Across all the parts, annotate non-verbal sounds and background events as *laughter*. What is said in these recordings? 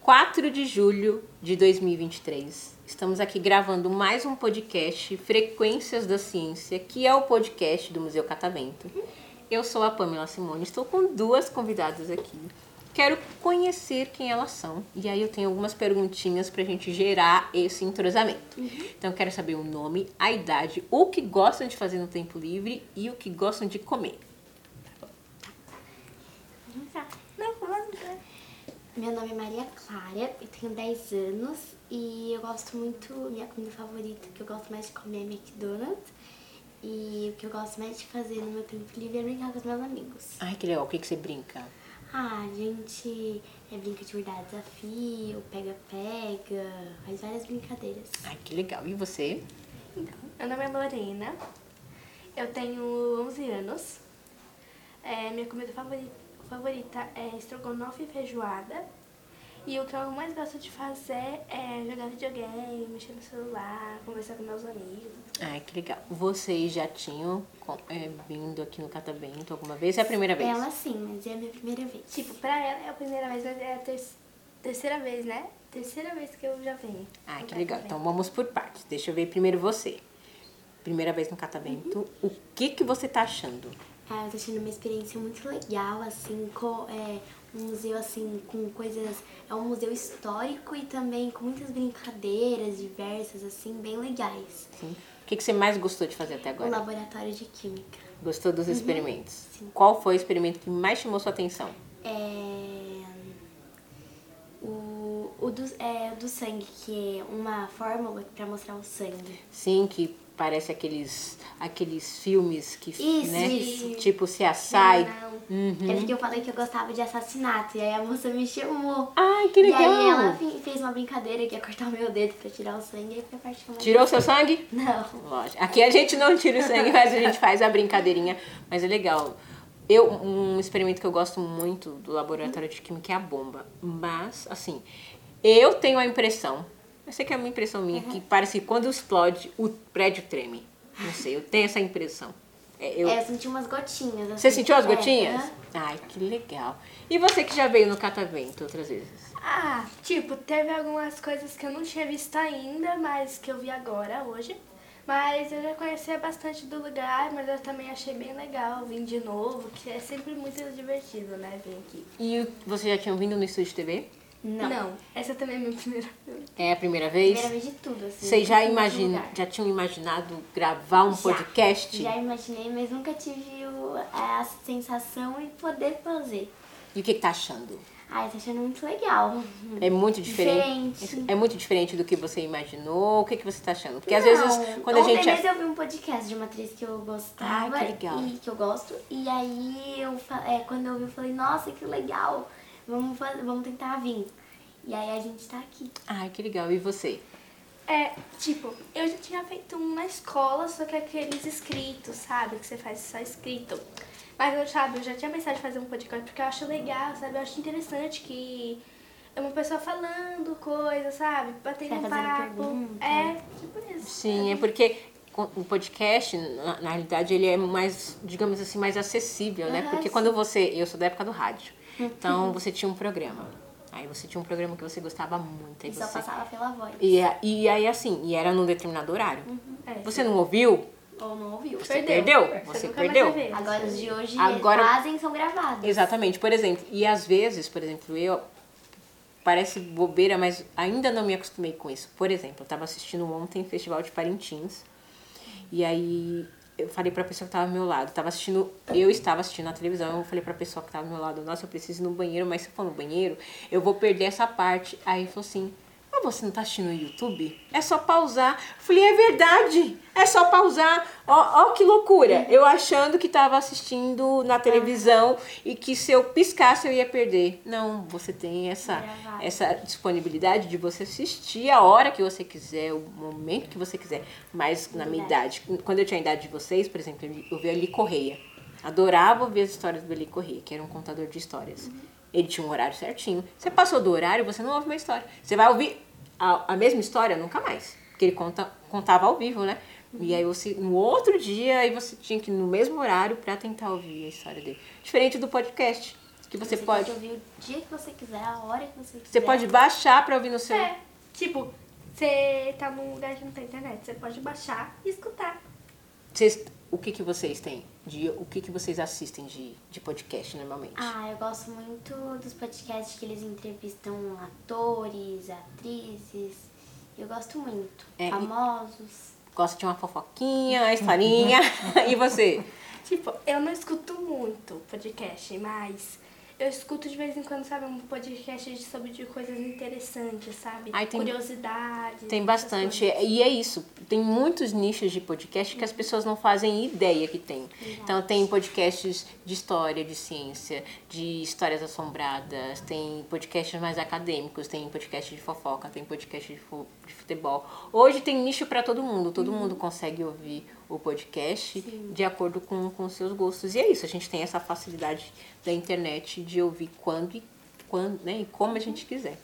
4 de julho de 2023. Estamos aqui gravando mais um podcast Frequências da Ciência, que é o podcast do Museu Catavento. Eu sou a Pamela Simone, estou com duas convidadas aqui. Quero conhecer quem elas são e aí eu tenho algumas perguntinhas para a gente gerar esse entrosamento. Então eu quero saber o nome, a idade, o que gostam de fazer no tempo livre e o que gostam de comer. Não, vamos lá. Meu nome é Maria Clara, eu tenho 10 anos e eu gosto muito, minha comida favorita que eu gosto mais de comer é McDonald's. E o que eu gosto mais de fazer no meu tempo livre é brincar com os meus amigos. Ai, que legal, o que, que você brinca? Ah, a gente é, brinca de verdade desafio, pega-pega, faz várias brincadeiras. Ai, que legal. E você? Então, meu nome é Lorena, eu tenho 11 anos. É, minha comida favorita, favorita é estrogonofe e feijoada. E o que eu mais gosto de fazer é jogar videogame, mexer no celular, conversar com meus amigos. Ai, que legal. Vocês já tinham é, vindo aqui no Catavento alguma vez? É a primeira vez? Ela sim, mas é a minha primeira vez. Tipo, pra ela é a primeira vez, mas é a ter- terceira vez, né? Terceira vez que eu já venho. Ai, que legal. Catavento. Então vamos por partes. Deixa eu ver primeiro você. Primeira vez no Catavento. O que que você tá achando? Ah, eu tô achando uma experiência muito legal, assim, com, é, um museu, assim, com coisas... É um museu histórico e também com muitas brincadeiras diversas, assim, bem legais. Sim. O que que você mais gostou de fazer até O agora? laboratório de química. Gostou dos experimentos? sim. Qual foi o experimento que mais chamou sua atenção? É... O, o, do, é, o do sangue, que é uma fórmula pra mostrar o sangue. Sim, que parece aqueles aqueles filmes que, Isso, né? isso. Tipo CSI. Não. Uhum. É porque eu falei que eu gostava de assassinato, e aí a moça me chamou. Ai, que E legal. aí ela fe- fez uma brincadeira que ia cortar o meu dedo pra tirar o sangue, e aí foi a parte que Tirou seu sangue? Não. Lógico. Aqui a gente não tira o sangue, mas a gente faz a brincadeirinha. Mas é legal. Eu, um experimento que eu gosto muito do laboratório de química é a bomba. Mas, assim, eu tenho a impressão, eu sei que é uma impressão minha, que parece que quando explode, o prédio treme. Não sei, eu tenho essa impressão. É, eu- É, eu senti umas gotinhas. Você assim. sentiu as É, gotinhas? aham. Ai, que legal. E você que já veio no Catavento outras vezes? Ah, tipo, teve algumas coisas que eu não tinha visto ainda, mas que eu vi agora, hoje. Mas eu já conhecia bastante do lugar, mas eu também achei bem legal vir de novo, que é sempre muito divertido, né, vir aqui. E você já tinha vindo no estúdio de TV? Não. essa também é a minha *laughs* primeira vez. É a primeira vez? Primeira vez de tudo, assim. Vocês já, imagina, já tinham imaginado gravar um Já. podcast? Já imaginei, mas nunca tive o- a sensação e poder fazer. E o que, que tá achando? Ai, tô achando muito legal. É muito diferente? Diferente. É muito diferente do que você imaginou? O que, que você tá achando? Porque às Não, vezes, quando a ontem gente. mesmo eu vi um podcast de uma atriz que eu gostava Ai, que legal. e que eu gosto. E aí, eu, é, quando eu vi, eu falei, nossa, que legal. Vamos, fazer, vamos tentar vir. E aí a gente tá aqui. Ai, que legal. E você? É, tipo, eu já tinha feito um na escola, só que aqueles escritos, sabe? Que você faz só escrito. Mas eu, sabe, eu já tinha pensado em fazer um podcast porque eu acho legal, sabe? Eu acho interessante que é uma pessoa falando coisas, sabe? Batendo Vai um papo. pergunta. É, tipo isso. Sim, é porque o podcast, na, na realidade, ele é mais, digamos assim, mais acessível, né? Porque sim. quando você. Eu sou da época do rádio. Então você tinha um programa. Aí você tinha um programa que você gostava muito. Aí E só você... passava pela voz. E, e aí, assim, e era num determinado horário. É, Você não ouviu? Ou não ouviu. Você perdeu. Você nunca mais perdeu. Agora os de hoje Agora- fazem são gravados. Exatamente. Por exemplo, e às vezes, por exemplo, eu. Parece bobeira, mas ainda não me acostumei com isso. Por exemplo, eu estava assistindo ontem o Festival de Parintins. E aí eu falei pra pessoa que tava ao meu lado. Tava assistindo, eu estava assistindo na televisão, eu falei pra pessoa que tava ao meu lado, nossa, eu preciso ir no banheiro, mas se eu for no banheiro, eu vou perder essa parte. Aí falou assim. Mas você não tá assistindo no YouTube? É só pausar. Falei, é verdade. É só pausar. Ó, ó que loucura. Eu achando que tava assistindo na televisão e que se eu piscasse eu ia perder. Não, você tem essa, Gravado. essa disponibilidade de você assistir a hora que você quiser, o momento que você quiser. Mas na minha idade, quando eu tinha a idade de vocês, por exemplo, eu vi ali Correia. Adorava ouvir as histórias do Eli Correia, que era um contador de histórias. Ele tinha um horário certinho. Você passou do horário, você não ouve uma história. Você vai ouvir a, a mesma história nunca mais. Porque ele conta, contava ao vivo, né? E aí você, no outro dia, aí você tinha que ir no mesmo horário pra tentar ouvir a história dele. Diferente do podcast, que você, pode. ouvir o dia que você quiser, a hora que você quiser. Você pode baixar pra ouvir no seu. É, tipo, você tá num lugar que não tem internet, você pode baixar e escutar. Vocês, o que, que vocês têm? De, o que, que vocês assistem de, de podcast normalmente? Ah, eu gosto muito dos podcasts que eles entrevistam atores, atrizes. Eu gosto muito. É, Famosos. Gosta de uma fofoquinha, uma historinha. *laughs* *laughs* e você? Tipo, eu não escuto muito podcast, mas eu escuto de vez em quando, sabe, um podcast de- sobre de coisas interessantes, sabe? Ai, tem- Curiosidades. Tem bastante. E é isso. Tem muitos nichos de podcast que as pessoas não fazem ideia que tem. Então tem podcasts de história, de ciência, de histórias assombradas, tem podcasts mais acadêmicos, tem podcast de fofoca, tem podcast de fu- de futebol. Hoje tem nicho para todo mundo. Todo mundo consegue ouvir o podcast de acordo com com seus gostos. E é isso. A gente tem essa facilidade da internet de ouvir quando e quando, né, e como a gente quiser.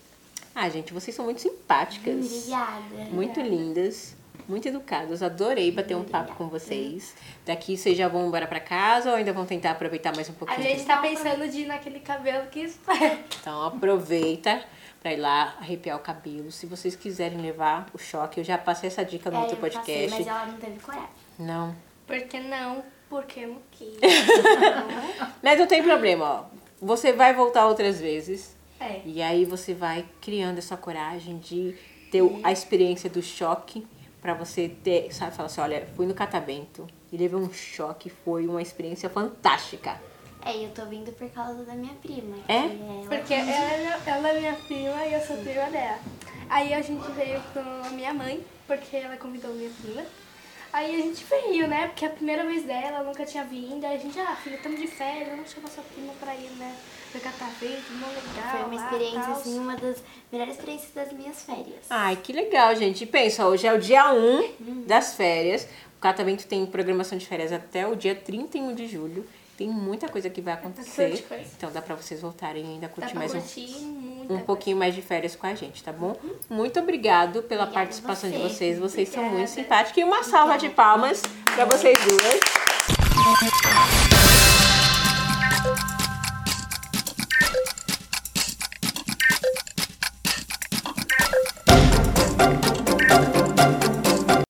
Ah, gente, vocês são muito simpáticas. Obrigada. Muito lindas, muito educadas. Adorei bater um papo com vocês. Daqui vocês já vão embora pra casa ou ainda vão tentar aproveitar mais um A pouquinho? gente tá pensando de ir naquele cabelo que espera. Então aproveita pra ir lá arrepiar o cabelo. Se vocês quiserem levar o choque, eu já passei essa dica no É, outro eu passei, podcast. mas ela não teve coragem. Não. Por que não? Porque eu não quis. *laughs* Mas não tem problema, ó. Você vai voltar outras vezes. É. E aí você vai criando essa coragem de ter a experiência do choque pra você ter, sabe, falar assim, olha, fui no catavento e levei um choque, foi uma experiência fantástica. É, e eu tô vindo por causa da minha prima. É? ela- Porque ela, é- ela é minha prima e eu sou prima dela. Aí a gente veio com a minha mãe, porque ela convidou minha prima. Aí a gente veio, né? Porque a primeira vez dela, ela nunca tinha vindo. Aí a gente, ah, filha, estamos de férias, vamos chamar sua prima pra ir, né? Pra catavento, mó legal. Foi uma lá, experiência, tal. assim, uma das melhores experiências das minhas férias. Ai, que legal, gente. E pensa, hoje é o dia 1 das férias. O catavento tem programação de férias até o dia 31 de julho. Tem muita coisa que vai acontecer. Então dá pra vocês voltarem e ainda Dá curtir pra mais um curtir muita um pouquinho mais de férias com a gente, tá bom? Muito obrigado pela Obrigada participação de você. vocês. Vocês são muito Obrigada. simpáticas. E uma salva de palmas pra vocês duas.